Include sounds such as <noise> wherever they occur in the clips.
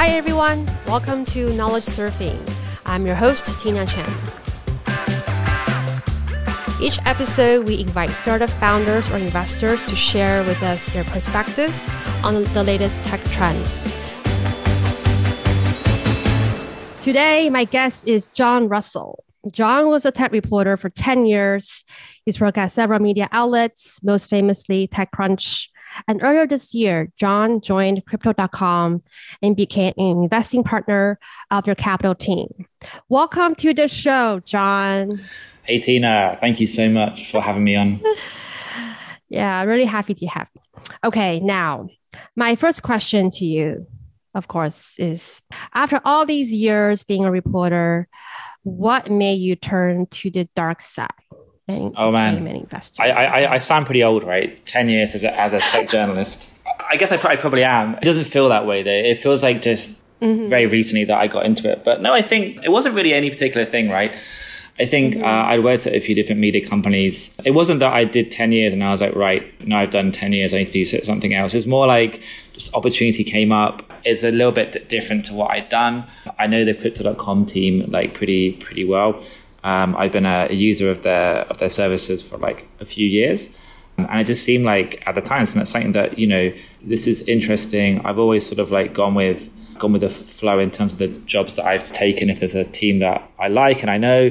Hi, everyone. Welcome to Knowledge Surfing. I'm your host, Tina Chen. Each episode, we invite startup founders or investors to share with us their perspectives on the latest tech trends. Today, my guest is Jon Russell. Jon was a tech reporter for 10 years. He's worked at several media outlets, most famously TechCrunch. And earlier this year, Jon joined Crypto.com and became an investing partner of your capital team. Welcome to the show, Jon. Hey, Tina. Thank you so much for having me on. <laughs> yeah, really happy to have you. Okay, now, my first question to you, of course, is after all these years being a reporter, what made you turn to the dark side? Oh man, I, I, I sound pretty old, right? Ten years as a, as a tech journalist. I guess I, I probably am. It doesn't feel that way though. It feels like just mm-hmm. very recently that I got into it. But no, I think it wasn't really any particular thing, right? I think mm-hmm. uh, I'd worked at a few different media companies. It wasn't that I did 10 years and I was like, right, now I've done 10 years, I need to do something else. It's more like just opportunity came up. It's a little bit different to what I'd done. I know the crypto.com team like pretty, pretty well. Um, I've been a, a, user of their, of their services for like a few years. And it just seemed like at the time, something that, you know, this is interesting. I've always sort of like gone with, gone with the flow in terms of the jobs that I've taken. If there's a team that I like and I know,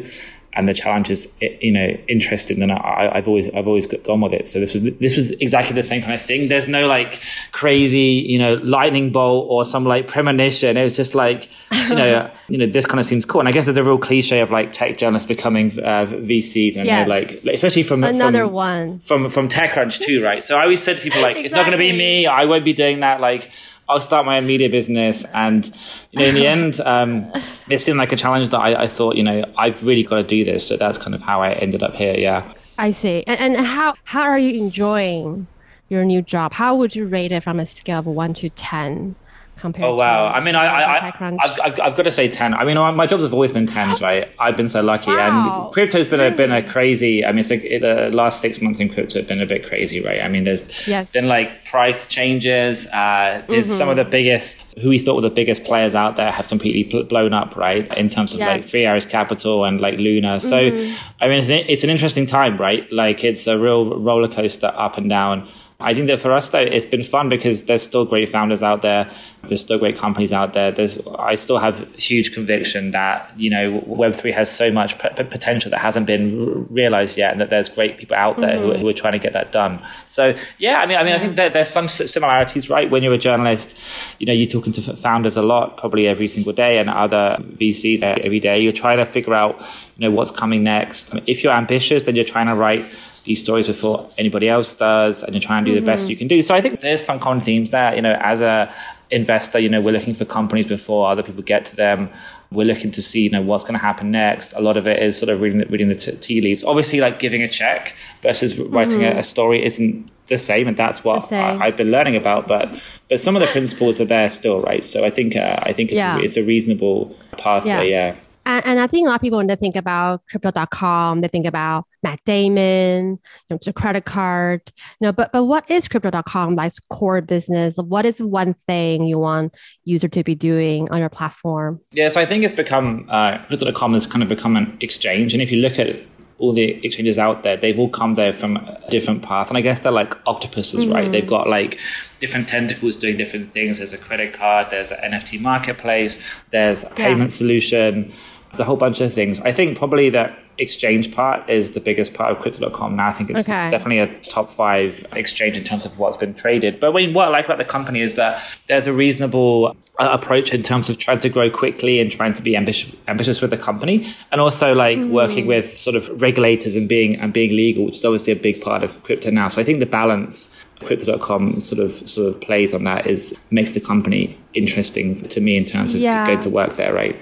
and the challenge is you know interesting then I, have always I've always gone with it. So this was this was exactly the same kind of thing. There's no like crazy you know lightning bolt or some like premonition. It was just like you know <laughs> you know this kind of seems cool. And I guess there's a real cliche of like tech journalists becoming uh, VCs and yes. like especially from another from, one. from from TechCrunch too right? So I always said to people like exactly. it's not going to be me. I won't be doing that. Like I'll start my own media business. And you know, in the end, <laughs> um, it seemed like a challenge that I, I, thought, you know, I've really got to do this. So that's kind of how I ended up here. Yeah. I see. And, and how how are you enjoying your new job? How would you rate it from a scale of one to ten? Compared oh wow. i mean i, I, I I've, I've, got to say 10 i mean my jobs have always been 10s right? I've been so lucky. Wow. and crypto's been a been a crazy i mean like the last six months in crypto have been a bit crazy right? I mean there's yes. been like price changes uh mm-hmm. some of the biggest who we thought were the biggest players out there have completely blown up right? In terms of yes. like three arrows capital and like luna. So mm-hmm. i mean it's an, it's an interesting time right? Like it's a real roller coaster up and down I think that for us though, it's been fun because there's still great founders out there. There's still great companies out there. There's, I still have huge conviction that, you know, Web3 has so much p- potential that hasn't been realized yet and that there's great people out there mm-hmm. who, are, who, are trying to get that done. So yeah, I mean, I mean, I think that there's some similarities, right? When you're a journalist, you know, you're talking to founders a lot, probably every single day and other VCs every day. You're trying to figure out, you know, what's coming next. If you're ambitious, then you're trying to write these stories before anybody else does and you're trying to do mm-hmm. the best mm-hmm. you can do. So I think there's some common themes there. You know, as a investor, you know, we're looking for companies before other people get to them. We're looking to see, you know, what's going to happen next. A lot of it is sort of reading, reading the t- tea leaves. Obviously, like giving a check versus writing mm-hmm. a, a, story isn't the same, and that's what I, have been learning about. But but some of the principles are there still, right? So I think uh, I think it's, yeah. a, it's a reasonable pathway. yeah. yeah. And, and, I think a lot of people, when they think about crypto.com, they think about Matt Damon, you know, the credit card, you know, but, but what is crypto.com like core business? What is one thing you want user to be doing on your platform? Yeah, so I think it's become, uh, crypto.com has kind of become an exchange. And if you look at all the exchanges out there, they've all come there from a different path. And I guess they're like octopuses, mm-hmm. right? They've got like different tentacles doing different things. There's a credit card, there's an NFT marketplace, there's a payment yeah. solution there's a whole bunch of things. I think probably the exchange part is the biggest part of crypto.com now. I think it's okay. definitely a top five exchange in terms of what's been traded. But what I like about the company is that there's a reasonable uh, approach in terms of trying to grow quickly and trying to be ambitious, ambitious with the company and also like mm. working with sort of regulators and being and being legal, which is obviously a big part of crypto now. So I think the balance crypto.com sort of sort of plays on that is makes the company interesting to me in terms of yeah. going to work there, right?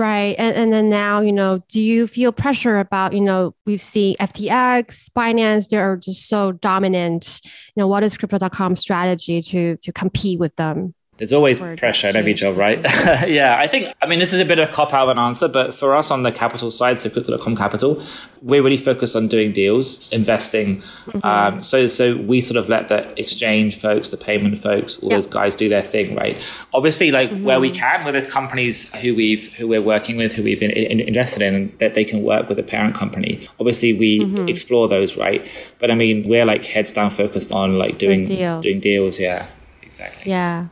Right. And, and then now, you know, do you feel pressure about, you know, we've seen FTX, Binance, they are just so dominant. You know, what is crypto.com strategy to to compete with them? There's always pressure in every job, right? <laughs> <laughs> yeah, I think, I mean, this is a bit of a cop out of an answer, but for us on the capital side, so Crypto.com Capital, we're really focused on doing deals, investing. Mm-hmm. Um, so, so we sort of let the exchange folks, the payment folks, all yep. those guys do their thing, right? Obviously, like mm-hmm. where we can, where there's companies who we've, who we're working with, who we've in, in, invested in, that they can work with the parent company. Obviously, we mm-hmm. explore those, right? But I mean, we're like heads down focused on like doing, deals. doing deals. Yeah, exactly. Yeah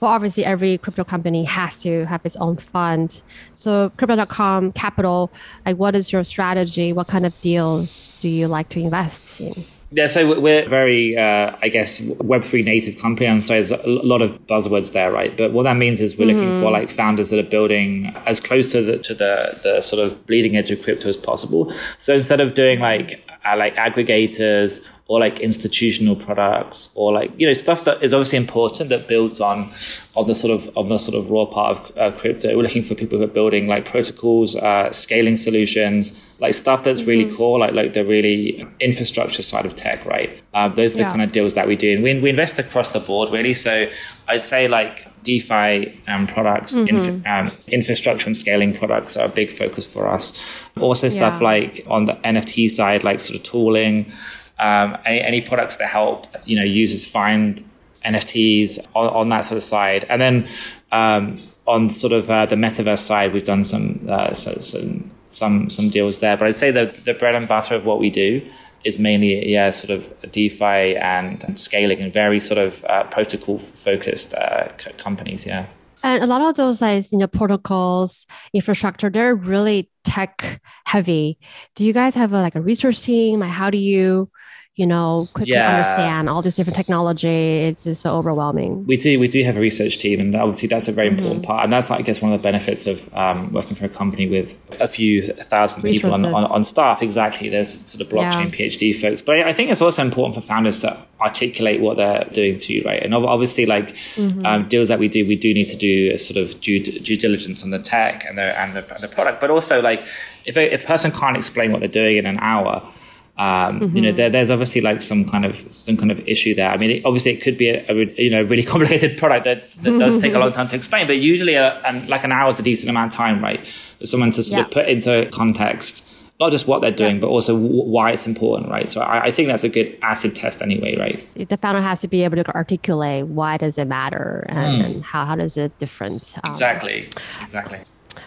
well, obviously every crypto company has to have its own fund. So crypto.com capital, like what is your strategy? What kind of deals do you like to invest in? Yeah, so we're very, uh, I guess, Web3 native company. And so there's a lot of buzzwords there, right? But what that means is we're mm-hmm. looking for mm-hmm. like founders that are building as close to the, to the, the sort of bleeding edge of crypto as possible. So instead of doing like, uh, like aggregators or like institutional products or like you know stuff that is obviously important that builds on on the sort of on the sort of raw part of uh, crypto. We're looking for people who are building like protocols, uh, scaling solutions, like stuff that's mm-hmm. really cool, like like the really infrastructure side of tech, right? Uh, those are the yeah. kind of deals that we do, and we, we invest across the board really. So I'd say like DeFi um, products, mm-hmm. inf- um, infrastructure and scaling products are a big focus for us. Also, stuff yeah. like on the NFT side, like sort of tooling um, any, any, products that help you know users find NFTs on, on that sort of side, and then um, on sort of uh, the metaverse side, we've done some, uh, so, some some some deals there. But I'd say the the bread and butter of what we do is mainly yeah sort of DeFi and scaling and very sort of uh, protocol focused uh, companies. Yeah. And a lot of those like you know protocols, infrastructure, they're really tech heavy. Do you guys have a, like a research team? Like how do you you know, quickly yeah. understand all this different technology. It's just so overwhelming. We do, we do have a research team, and obviously that's a very mm-hmm. important part. And that's, I guess, one of the benefits of um, working for a company with a few thousand Resources. people on, on, on, staff. Exactly, there's sort of blockchain yeah. PhD folks, but I think it's also important for founders to articulate what they're doing too, right? And obviously, like mm-hmm. um, deals that we do, we do need to do a sort of due, due diligence on the tech and the and the, the product, but also like if a, if a person can't explain what they're doing in an hour um, mm-hmm. You know, mm-hmm. there, there's obviously like some kind of some kind of issue there. I mean, it, obviously, it could be a, a, you know really <laughs> complicated product that, that does take a long time to explain. But usually, a, and like an hour is a decent amount of time, right, for someone to sort yeah. of put into context not just what they're doing, yeah. but also w- why it's important, right? So I, I, think that's a good acid test anyway, right? The founder has to be able to articulate why does it matter and, mm. and how, how does it different. Um, exactly, exactly.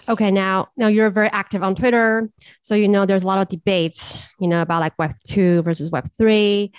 Okay, now now you're very active on Twitter, so you know there's a lot of debates, you know, about like Web two versus Web three.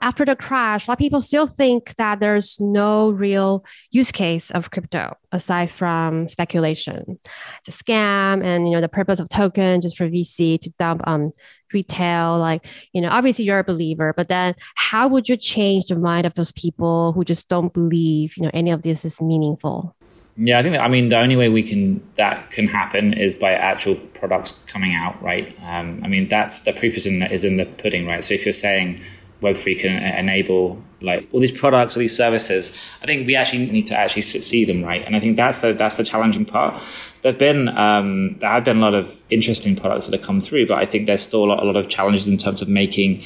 After the crash, a lot of people still think that there's no real use case of crypto aside from speculation. It's a scam, and you know the purpose of token just for VC to dump um retail. Like you know, obviously you're a believer, but then how would you change the mind of those people who just don't believe you know any of this is meaningful? Yeah, I think that, I mean the only way we can that can happen is by actual products coming out, right? Um, I mean that's the proof is in the, is in the pudding, right? So if you're saying Web3 can enable like all these products, all these services, I think we actually need to actually see them, right? And I think that's the that's the challenging part. There've been um, there have been a lot of interesting products that have come through, but I think there's still a lot, a lot of challenges in terms of making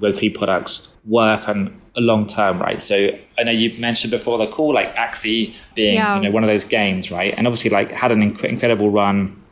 Web3 products work on a long term, right? So I know you mentioned before the call, like Axie being yeah. you know one of those games, right? And obviously like had an inc- incredible run,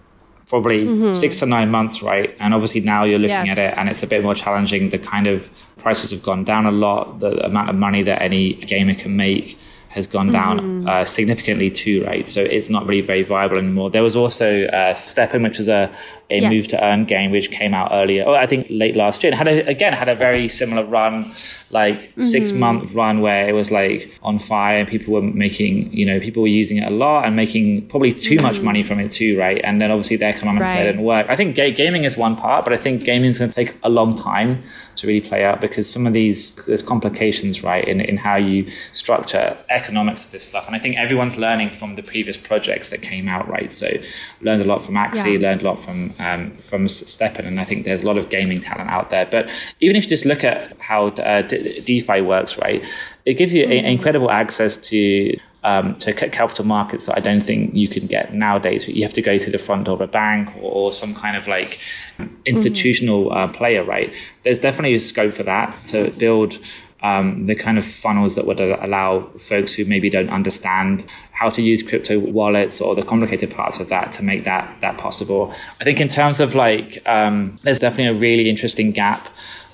probably mm-hmm. six to nine months, right? And obviously now you're looking yes. at it and it's a bit more challenging. The kind of prices have gone down a lot. The amount of money that any gamer can make has gone down mm-hmm. uh, significantly too, right? So it's not really very viable anymore. There was also uh, STEPN, which was a a yes. move to earn game, which came out earlier. Oh, I think late last year. And had a, again had a very similar run, like mm-hmm. six month run where it was like on fire and people were making, you know, people were using it a lot and making probably too mm-hmm. much money from it too, right? And then obviously the economics right. didn't work. I think ga- gaming is one part, but I think gaming is going to take a long time to really play out because some of these there's complications, right, in in how you structure economics of this stuff. And I think everyone's learning from the previous projects that came out, right? So learned a lot from Axie, yeah. learned a lot from um, from STEPN, and I think there's a lot of gaming talent out there. But even if you just look at how uh, DeFi works, right, it gives you mm-hmm. a, incredible access to um, to capital markets that I don't think you can get nowadays. You have to go through the front door of a bank or, some kind of like institutional mm-hmm. uh, player, right? There's definitely a scope for that to build um, the kind of funnels that would allow folks who maybe don't understand how to use crypto wallets or the complicated parts of that to make that that possible. I think in terms of like, um, there's definitely a really interesting gap.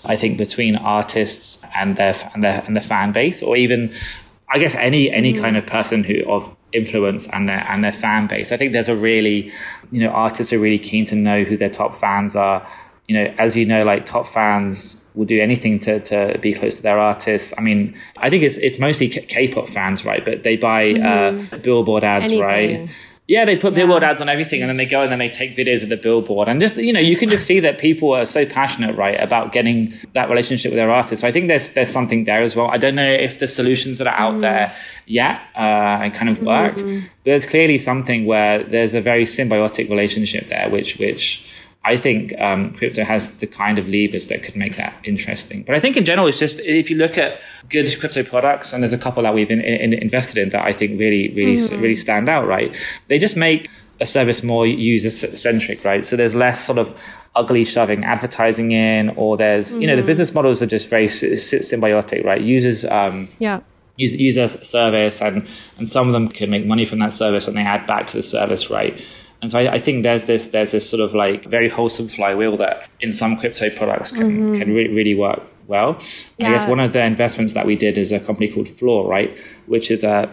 I think between artists and their and their and the fan base, or even I guess any any mm-hmm. kind of person who of influence and their and their fan base. I think there's a really, you know, artists are really keen to know who their top fans are. You know, as you know, like top fans will do anything to, to be close to their artists. I mean, I think it's it's mostly K-pop fans, right? But they buy mm-hmm. uh, billboard ads, anything. right? Yeah, they put yeah. billboard ads on everything, and then they go and then they take videos of the billboard, and just you know, you can just see that people are so passionate, right, about getting that relationship with their artists. So I think there's there's something there as well. I don't know if the solutions that are out mm. there yet uh, kind of work, mm-hmm. but there's clearly something where there's a very symbiotic relationship there, which which I think um, crypto has the kind of levers that could make that interesting. But I think in general, it's just if you look at good crypto products, and there's a couple that we've in, in, invested in that I think really, really, mm-hmm. really stand out. Right, they just make a service more user centric. Right, so there's less sort of ugly shoving advertising in, or there's mm-hmm. you know the mm-hmm. business models are just very symbiotic. Right, users. Um, yeah user service and and some of them can make money from that service and they add back to the service right and so I, I, think there's this there's this sort of like very wholesome flywheel that in some crypto products can mm-hmm. can really, really work well. Yeah. I guess one of the investments that we did is a company called Floor, right, which is a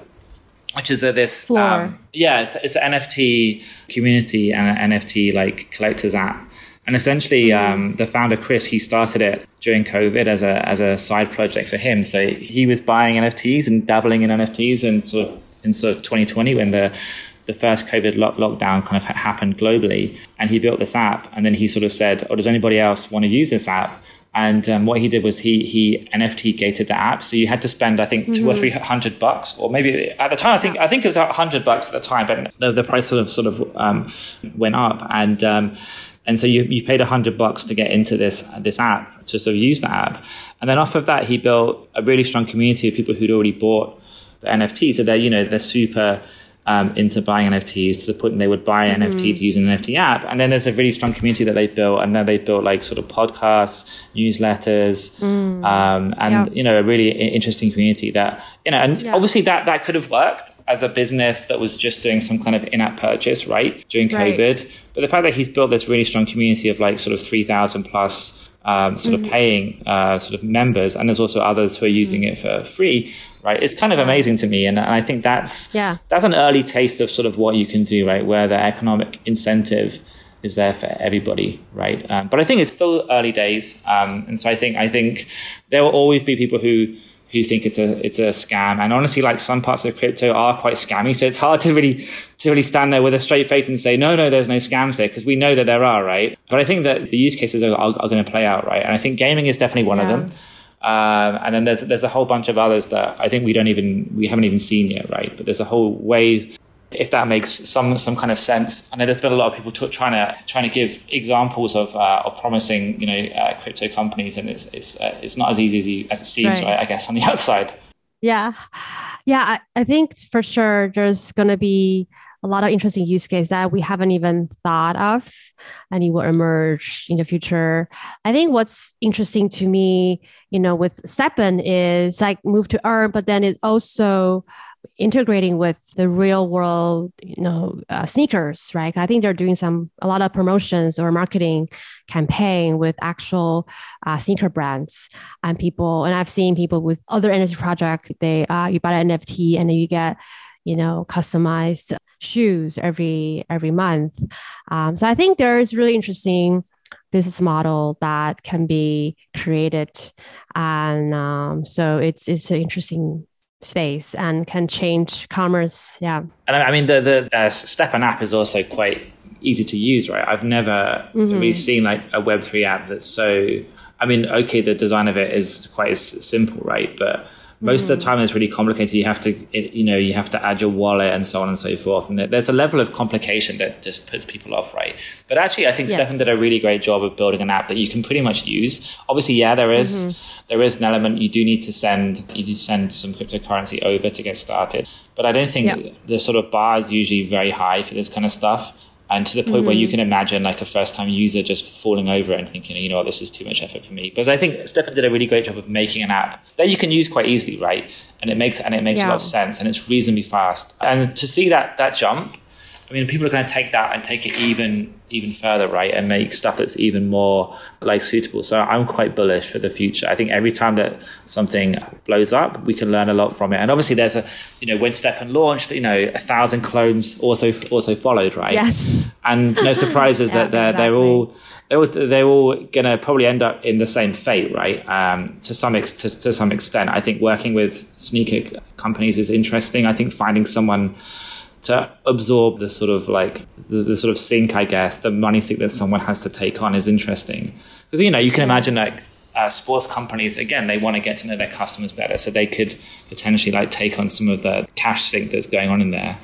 which is a, this um, yeah it's, it's, an NFT community and an NFT like collectors app. And essentially, mm-hmm. um, the founder Chris he started it during COVID as a as a side project for him. So he was buying NFTs and dabbling in NFTs, and sort of in sort of 2020 when the the first COVID lock- lockdown kind of happened globally, and he built this app. And then he sort of said, "Oh, does anybody else want to use this app?" And um, what he did was he he NFT gated the app, so you had to spend I think mm-hmm. two or mm-hmm. three hundred bucks, or maybe at the time I think I think it was hundred bucks at the time, but the, the price sort of sort of um, went up, and um, and so you you paid hundred bucks to get into this this app to sort of use the app, and then off of that he built a really strong community of people who'd already bought the NFT, so they're you know they're super um, into buying NFTs to the point they would buy an mm-hmm. NFT to use an NFT app. And then there's a really strong community that they built, and then they built like sort of podcasts, newsletters, mm. um, and yeah. you know a really interesting community that you know. And yeah. obviously that that could have worked as a business that was just doing some kind of in-app purchase, right, during COVID. Right. But the fact that he's built this really strong community of like sort of three thousand plus. Um, sort mm-hmm. of paying uh, sort of members, and there's also others who are using mm-hmm. it for free right? It's kind of amazing to me, and, and I think that's yeah. that's an early taste of sort of what you can do, right? Where the economic incentive is there for everybody, right? Um, but I think it's still early days, um, and so I think I think there will always be people who who think it's a it's a scam, and honestly, like some parts of crypto are quite scammy, so it's hard to really to really stand there with a straight face and say no, no, there's no scams there because we know that there are, right? But I think that the use cases are, are, are going to play out, right? And I think gaming is definitely one yeah. of them. Um, and then there's there's a whole bunch of others that I think we don't even we haven't even seen yet, right? But there's a whole way. If that makes some some kind of sense, I know there's been a lot of people t- trying to trying to give examples of uh, of promising you know uh, crypto companies, and it's it's uh, it's not as easy as, you, as it seems, right. right? I guess on the <laughs> outside. Yeah, yeah, I, I think for sure there's going to be a lot of interesting use cases that we haven't even thought of and it will emerge in the future. I think what's interesting to me, you know, with STEPN is like move to earn, but then it's also integrating with the real world, you know, uh, sneakers, right? I think they're doing some a lot of promotions or marketing campaign with actual uh, sneaker brands and people. And I've seen people with other NFT project. They uh, you buy an NFT and then you get you know customized shoes every every month um, so i think there's really interesting business model that can be created and um, so it's it's an interesting space and can change commerce yeah. And i mean the the uh, STEPN app is also quite easy to use right? I've never mm-hmm. really seen like a web3 app that's so i mean okay the design of it is quite simple right? But most mm. of the mm. time it's really complicated you have to you know you have to add your wallet and so on and so forth and there's a level of complication that just puts people off right but actually i think yes. STEPN did a really great job of building an app that you can pretty much use obviously yeah there is, mm-hmm. there is an element you do need to send you do send some cryptocurrency over to get started but i don't think the sort of bar is usually very high for this kind of stuff and to the point mm-hmm. where you mm-hmm. can imagine like a first time user just falling over it and thinking, you know what, this is too much effort for me. Because I think STEPN did a really great job of making an app that you can use quite easily, right? And it makes and it makes yeah. a lot of sense and it's reasonably fast. And to see that that jump, I mean, people are going to take that and take it even even further, right, and make stuff that's even more like suitable. So I'm quite bullish for the future. I think every time that something blows up, we can learn a lot from it. And obviously, there's a you know when STEPN launched, you know, a thousand clones also also followed, right? Yes. And no <laughs> surprises yeah, that they're exactly. they're all they're all, they're all going to probably end up in the same fate, right? Um, to some ex- to, to some extent, I think working with sneaker companies is interesting. I think finding someone to absorb the sort of like the, the, sort of sink, I guess, the money sink that someone has to take on is interesting. Because you know, you can imagine like uh, sports companies again, they want to get to know their customers better, so they could potentially like take on some of the cash sink that's going on in there.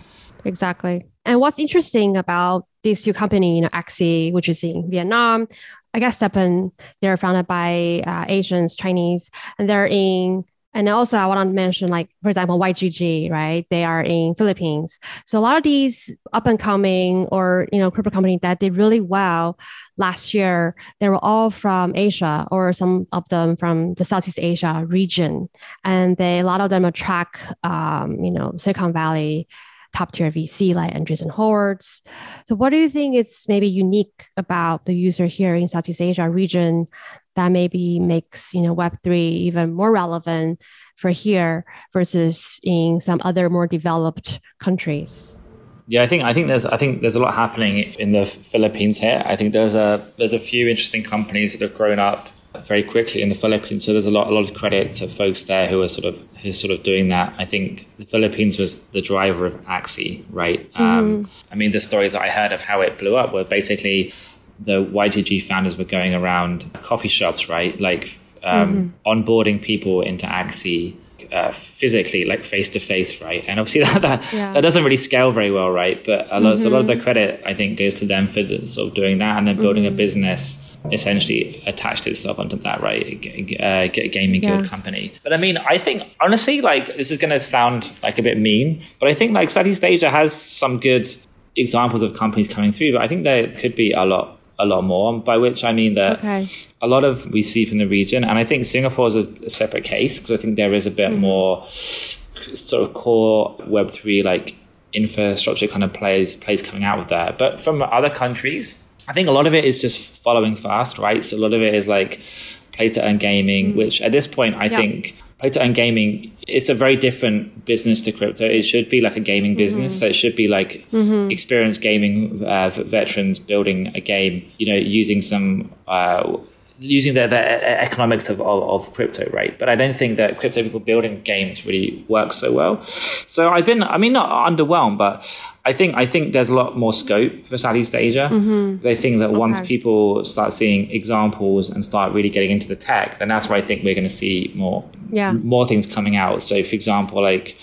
Exactly. And what's interesting about these two companies, you know, Axie, which is in Vietnam, I guess STEPN, they're founded by uh, Asians, Chinese, and they're in and also I want to mention like, for example, YGG, right? They are in Philippines. So a lot of these up and coming or, you know, crypto companies that did really well last year, they were all from Asia or some of them from the Southeast Asia region. And they, a lot of them attract, um, you know, Silicon Valley top tier VC like Andreessen Horowitz. So what do you think is maybe unique about the user here in Southeast Asia region that maybe makes you know web3 even more relevant for here versus in some other more developed countries yeah i think i think there's i think there's a lot happening in the philippines here i think there's a there's a few interesting companies that have grown up very quickly in the Philippines. So there's a lot, a lot of credit to folks there who are sort of who are sort of doing that. I think the Philippines was the driver of Axie, right? Mm-hmm. Um, I mean, the stories that I heard of how it blew up were basically the YGG founders were going around coffee shops, right? Like um, mm-hmm. onboarding people into Axie uh, physically, like face to face, right? And obviously <laughs> that that, yeah. that, doesn't really scale very well, right? But a lot, mm-hmm. so a lot of the mm-hmm. credit I think goes to them for the, sort of doing that and then building mm-hmm. a business essentially attached itself onto that, right? Uh, gaming yeah. good company. But I mean, I think honestly, like this is going to sound like a bit mean, but I think like Southeast Asia has some good examples of companies coming through. But I think there could be a lot a lot more. By which I mean that okay. a lot of we see from the region, and I think Singapore is a, a separate case because I think there is a bit mm-hmm. more sort of core Web three like infrastructure kind of plays plays coming out of there. But from other countries, I think a lot of it is just following fast, right? So a lot of it is like play to earn gaming, mm-hmm. which at this point I yeah. think play to earn gaming it's a very different business to crypto. It should be like a gaming business. Mm-hmm. So it should be like mm-hmm. experienced gaming uh, veterans building a game, you know, using some uh, using the, the economics of, of, of, crypto, right? But I don't think that crypto people building games really works so well. So I've been, I mean, not underwhelmed, but I think I think there's a lot more scope for Southeast Asia. Mm-hmm. I think that okay. once people start seeing examples and start really getting into the tech, then that's where I think we're going to see more yeah. more things coming out. So, for example, like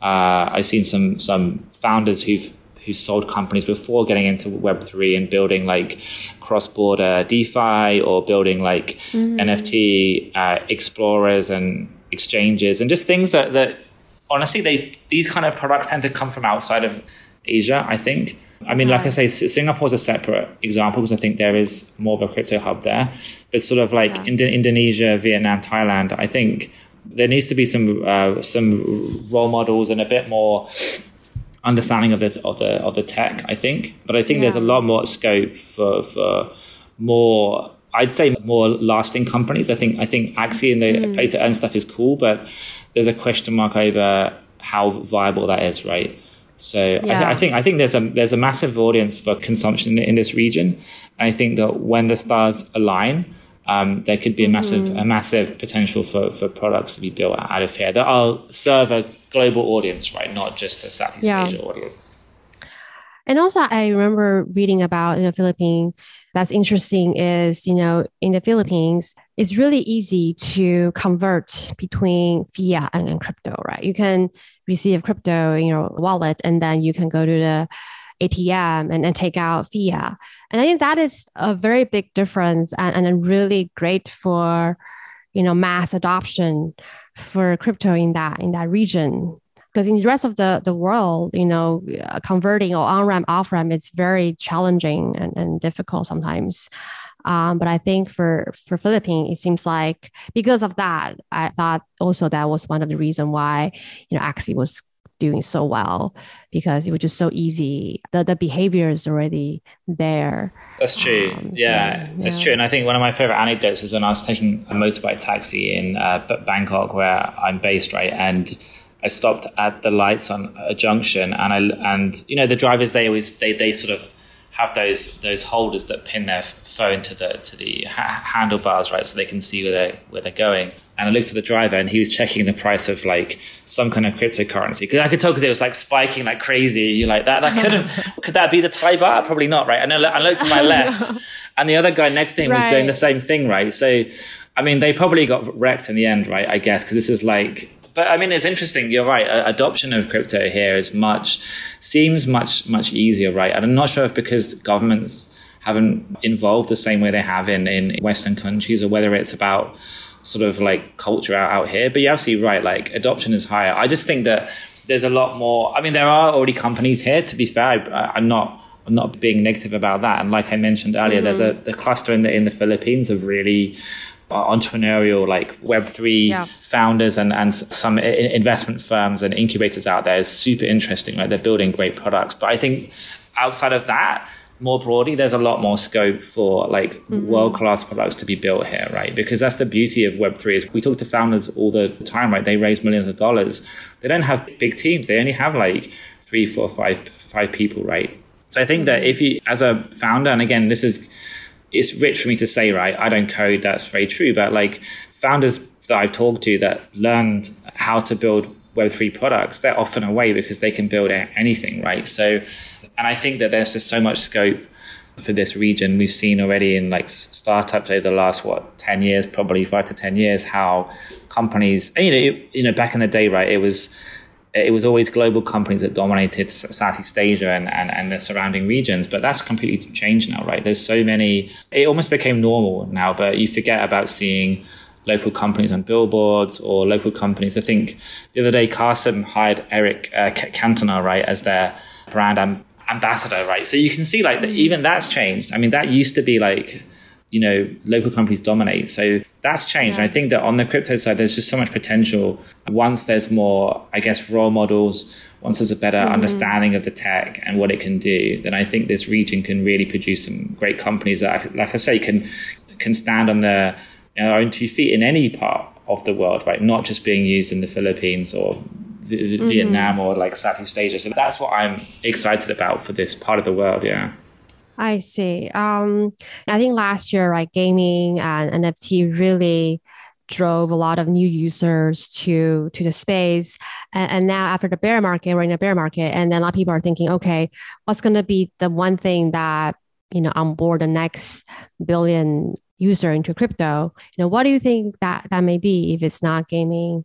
uh, I've seen some some founders who've who sold companies before getting into Web3 and building like cross border DeFi or building like mm-hmm. NFT uh, explorers and exchanges and just things that, that honestly, they these kind of products tend to come from outside of Asia, I think. I mean, like I say, Singapore's a separate example because I think there is more of a crypto hub there. But sort of like yeah. Ind- Indonesia, Vietnam, Thailand, I think there needs to be some uh, some role models and a bit more understanding of the of the of the tech. I think, but I think yeah. there's a lot more scope for for more. I'd say more lasting companies. I think I think Axie and the mm. play to earn stuff is cool, but there's a question mark over how viable that is, right? So yeah. I, I, think I think there's a there's a massive audience for consumption in, in this region, and I think that when the stars align, um, there could be a massive mm-hmm. a massive potential for, for products to be built out of here that will serve a global audience, right? Not just a Southeast yeah. Asia audience. And also, I remember reading about in the Philippines. That's interesting. Is you know in the Philippines, it's really easy to convert between fiat and, and crypto, right? You can receive crypto in your wallet, and then you can go to the ATM and, and take out fiat. And I think that is a very big difference and, and really great for, you know, mass adoption for crypto in that in that region. because in the rest of the, the world, you know, converting or on ramp, off ramp is very challenging and, and difficult sometimes. Um, but I think for for Philippines, it seems like because of that, I thought also that was one of the reason why you know Axie was doing so well because it was just so easy. The the behavior is already there. That's true. Um, yeah, so, yeah, that's true. And I think one of my favorite anecdotes is when I was taking a motorbike taxi in uh, Bangkok, where I'm based, right, and. I stopped at the lights on a junction, and I and you know the drivers they always they they sort of have those those holders that pin their phone to the to the ha- handlebars, right, so they can see where they where they're going. And I looked at the driver, and he was checking the price of like some kind of cryptocurrency because I could tell because it was like spiking like crazy. You like that? That couldn't <laughs> <laughs> could that be the Thai baht? Probably not, right? And I, I looked to my <laughs> left, and the other guy next to him right. was doing the same thing, right? So. I mean, they probably got wrecked in the end, right? I guess because this is like but I mean, it's interesting. You're right. Adoption of crypto here is much seems much much easier, right? And I'm not sure if because governments haven't involved the same way they have in in Western countries, or whether it's about sort of like culture out, out here. But you're absolutely right. Like adoption is higher. I just think that there's a lot more. I mean, there are already companies here. To be fair, I, I'm not. I'm not being negative about that. And like I mentioned earlier, mm-hmm. there's a the cluster in the in the Philippines of really entrepreneurial like web3 yeah. founders and, and some investment firms and incubators out there is super interesting. Like they're building great products. But i think outside of that more broadly there's a lot more scope for like mm-hmm. world-class products to be built here right? Because that's the beauty of web3 is we talk to founders all the time right? They raise millions of dollars. They don't have big teams. They only have like three four five five people right? So i think that if you as a founder and again this is it's rich for me to say, right? I don't code. That's very true. But like founders that I've talked to that learned how to build Web3 products, they're often away because they can build anything, right? So, and I think that there's just so much scope for this region. We've seen already in like startups over the last, what, 10 years, probably five to 10 years, how companies, you know, you know, back in the day, right, it was, it was always global companies that dominated Southeast Asia and, and, and the surrounding regions, but that's completely changed now, right? There's so many, it almost became normal now, but you forget about seeing local companies on billboards or local companies. I think the other day, Carson hired Eric uh, Cantona, right, as their brand ambassador, right? So you can see like even that's changed. I mean, that used to be like, you know, local companies dominate. So that's changed. Yeah. And I think that on the crypto side, there's just so much potential. Once there's more, I guess, role models, once there's a better mm-hmm. understanding of the tech and what it can do, then I think this region can really produce some great companies that, like I say, can can stand on their, their own two feet in any part of the world, right? Not just being used in the Philippines or mm-hmm. Vietnam or like Southeast Asia. So that's what I'm excited about for this part of the world. Yeah. I see. Um, I think last year, right, gaming and NFT really drove a lot of new users to to the space. And, and, now after the bear market, we're in a bear market, and then a lot of people are thinking, okay, what's going to be the one thing that you know onboard the next billion user into crypto? You know, what do you think that that may be if it's not gaming?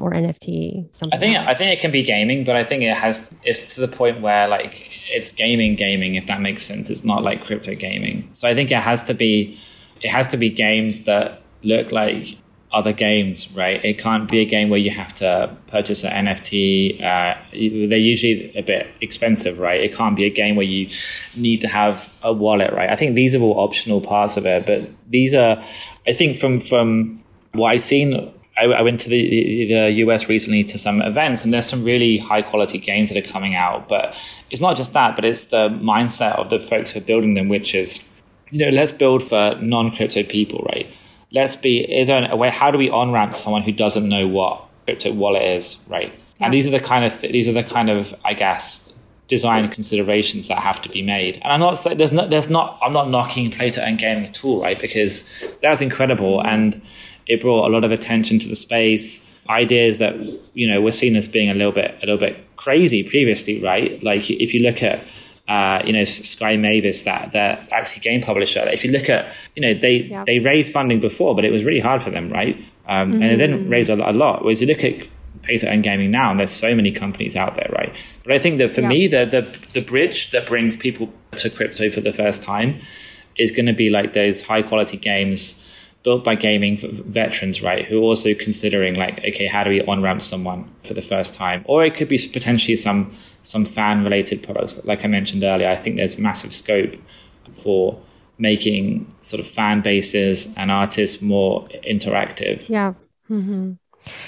Or NFT? Something I think else? I think it can be gaming, but I think it has it's to the point where like it's gaming, gaming. If that makes sense, it's not like crypto gaming. So I think it has to be it has to be games that look like other games, right? It can't be a game where you have to purchase an NFT. Uh, they're usually a bit expensive, right? It can't be a game where you need to have a wallet, right? I think these are all optional parts of it, but these are, I think, from from what I've seen I, I, went to the, the US recently to some events, and there's some really high quality games that are coming out. But it's not just that, but it's the mindset of the folks who are building them, which is, you know, let's build for non crypto people, right? Let's be, is there a way, how do we on ramp someone who doesn't know what crypto wallet is, right? Yeah. And these are the kind of, these are the kind of, I guess, design considerations that have to be made. And I'm not saying there's not, there's not, I'm not knocking play to earn gaming at all, right? Because that's incredible. And, it brought a lot of attention to the space. Ideas that you know were seen as being a little bit a little bit crazy previously, right? Like if you look at uh, you know Sky Mavis, that that Axie game publisher. If you look at you know they yeah. they raised funding before, but it was really hard for them, right? Um, mm-hmm. And they didn't raise a, a lot. Whereas you look at pay and gaming now, and there's so many companies out there, right? But I think that for yeah. me, the, the the bridge that brings people to crypto for the first time is going to be like those high quality games built by gaming veterans, right? Who are also considering like, okay, how do we on ramp someone for the first time? Or it could be potentially some some fan related products. Like I mentioned earlier, I think there's massive scope for making sort of fan bases and artists more interactive. Yeah. Mm-hmm.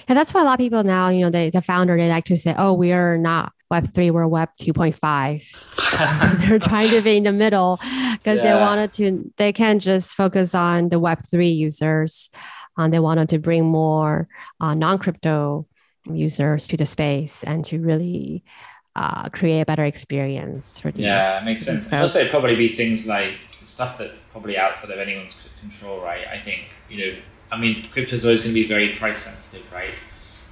Yeah, that's why a lot of people now, you know, they, the founder, they like to say, oh, we are not Web3, we're Web 2.5. <laughs> They're trying to be in the middle because yeah. they wanted to, they can't just focus on the Web3 users. Um, they wanted to bring more uh, non crypto users to the space and to really uh, create a better experience for these. Yeah, it makes sense. Also, it'd probably be things like stuff that probably outside of anyone's control, right? I think, you know, I mean, crypto is always going to be very price sensitive, right?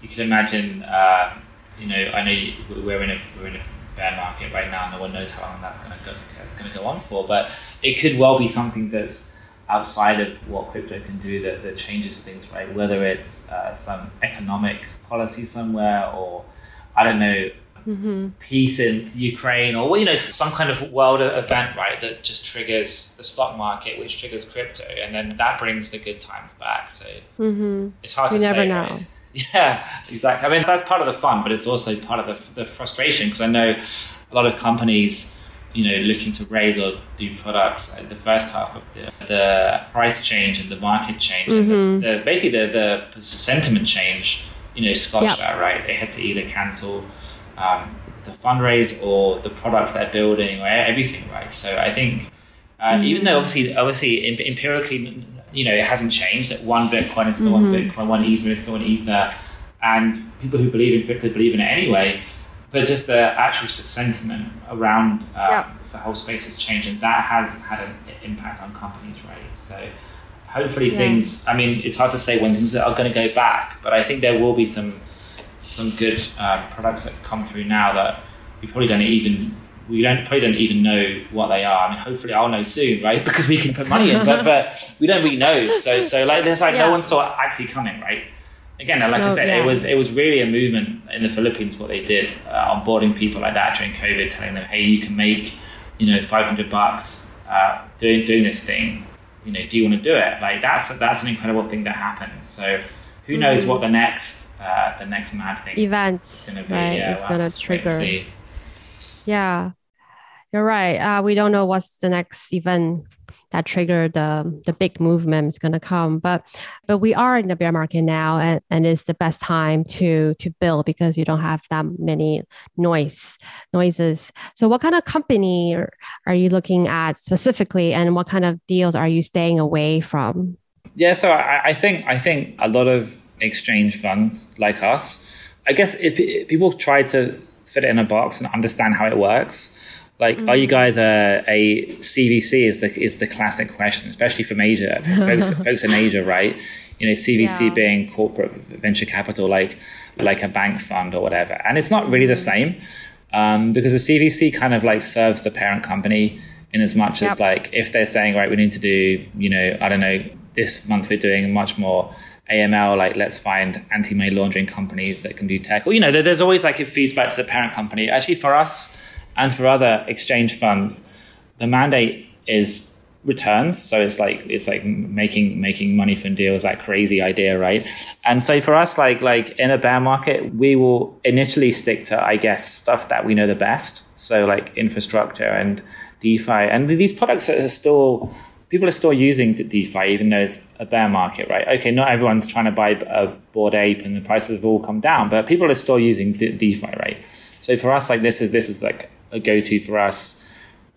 You can imagine, um, you know, I know we're in a we're in a bear market right now. No one knows how long that's going to go. That's going to go on for, but it could well be something that's outside of what crypto can do that, that changes things, right? Whether it's uh, some economic policy somewhere, or I don't know, mm-hmm. peace in Ukraine, or you know, some kind of world event, right, that just triggers the stock market, which triggers crypto, and then that brings the good times back. So mm-hmm. it's hard you to never say. know. Right? <laughs> Yeah, exactly. I mean, that's part of the fun, but it's also part of the, the frustration because I know a lot of companies, you know, looking to raise or do products at the first half of the, the price change and the market change, mm-hmm. the, basically the, the sentiment change, you know, squashed yep. that, right? They had to either cancel um, the fundraise or the products they're building or everything, right? So I think uh, mm-hmm. even though obviously, obviously empirically, you know, it hasn't changed. That one Bitcoin is still mm-hmm. one Bitcoin, one Ether is still one Ether, and people who believe in Bitcoin believe in it anyway. But just the actual sentiment around uh, yep. the whole space has changed, and that has had an impact on companies, right? So hopefully yeah. things. I mean, it's hard to say when things are going to go back, but I think there will be some some good uh, products that come through now that we probably don't even we don't probably don't even know what they are. I mean, hopefully I'll know soon, right? <laughs> Because we can put money in, but but we don't really know. So so like there's like yeah. no one saw it actually coming, right? Again, like no, I said, yeah. it was it was really a movement in the Philippines what they did uh, onboarding people like that during COVID, telling them, hey, you can make you know 500 bucks uh, doing doing this thing. You know, do you want to do it? Like that's that's an incredible thing that happened. So who mm-hmm. knows what the next uh, the next mad thing event is? Right, yeah, it's gonna trigger. Yeah, you're right. Uh, we don't know what's the next event that triggered the the big movement is going to come but but we are in the bear market now and, and it's the best time to to build because you don't have that many noise noises so what kind of company are, are you looking at specifically and what kind of deals are you staying away from yeah so I, I think i think a lot of exchange funds like us i guess if, if people try to fit it in a box and understand how it works like, mm. are you guys a, a CVC? Is the is the classic question, especially from Asia, <laughs> folks, folks in Asia, right? You know, CVC yeah. being corporate venture capital, like like a bank fund or whatever, and it's not really the mm. same um, because the CVC kind of like serves the parent company in as much yep. as like if they're saying right, we need to do, you know, I don't know, this month we're doing much more AML, like let's find anti-money laundering companies that can do tech. Or you know, there's always like it feeds back to the parent company. Actually, for us and for other exchange funds, the mandate is returns. So it's like it's like making making money from deals, that crazy idea, right? And so for us, like like in a bear market, we will initially stick to, I guess, stuff that we know the best. So like infrastructure and DeFi, and these products are still people are still using DeFi even though it's a bear market, right? Okay, not everyone's trying to buy a Bored Ape and the prices have all come down, but people are still using DeFi, right? So for us, like this is this is like a go-to for us.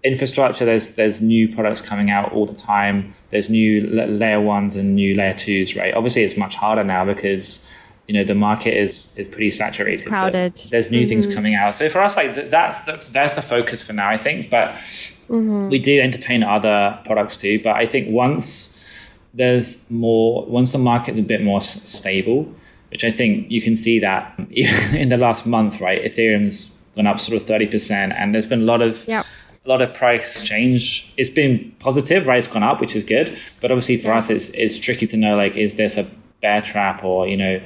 Infrastructure, there's there's new products coming out all the time. There's new layer ones and new layer twos, right? Obviously, it's much harder now because you know the market is is pretty saturated. It's crowded. There's new mm-hmm. things coming out. So for us, like that's the that's the focus for now, I think. But mm-hmm. we do entertain other products too. But I think once there's more, once the market's a bit more stable, which I think you can see that <laughs> in the last month, right? Ethereum's gone up sort of 30%. And there's been a lot of a lot of price change. It's been positive, right? It's gone up, which is good. But obviously for yeah. us it's it's tricky to know like is this a bear trap or, you know,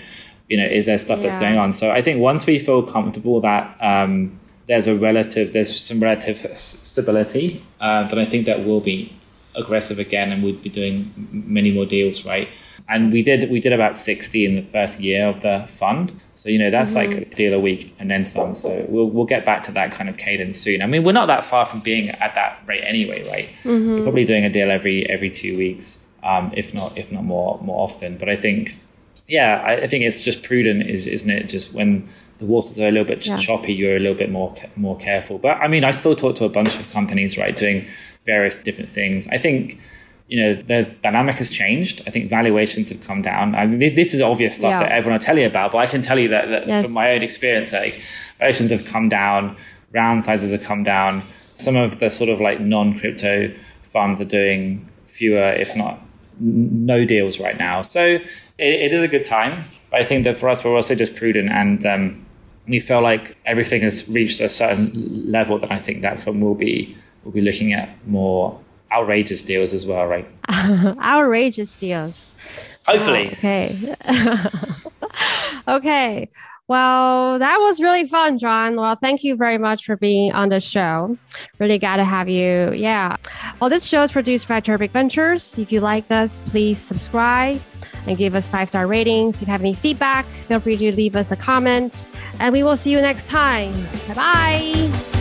you know, is there stuff yeah. that's going on? So I think once we feel comfortable that um, there's a relative, there's some relative stability, uh, then I think that will be aggressive again and we'd be doing many more deals, right? And we did we did about 60 in the first year of the fund. So, you know, that's mm-hmm. like a deal a week and then some. So we'll we'll get back to that kind of cadence soon. I mean, we're not that far from being at that rate anyway, right? Mm-hmm. We're probably doing a deal every every two weeks, um, if not if not more more often. But I think yeah, I, I think it's just prudent, is isn't it? Just when the waters are a little bit yeah. choppy, you're a little bit more more careful. But I mean, I still talk to a bunch of companies, right, doing various different things. I think you know the dynamic has changed. I think valuations have come down. I mean, this is obvious stuff yeah. that everyone will tell you about, but I can tell you that, that yes. from my own experience, like valuations have come down, round sizes have come down. Some of the sort of like non-crypto funds are doing fewer, if not no deals right now. So it, it is a good time. But I think that for us, we're also just prudent and um, we feel like everything has reached a certain level that I think that's when we'll be we'll be looking at more outrageous deals as well, right? <laughs> outrageous deals. Hopefully. Oh, okay. <laughs> okay. Well, that was really fun, Jon. Well, thank you very much for being on the show. Really glad to have you. Yeah. Well, this show is produced by Turbic Ventures. If you like us, please subscribe and give us five star ratings. If you have any feedback, feel free to leave us a comment. And we will see you next time. Bye bye.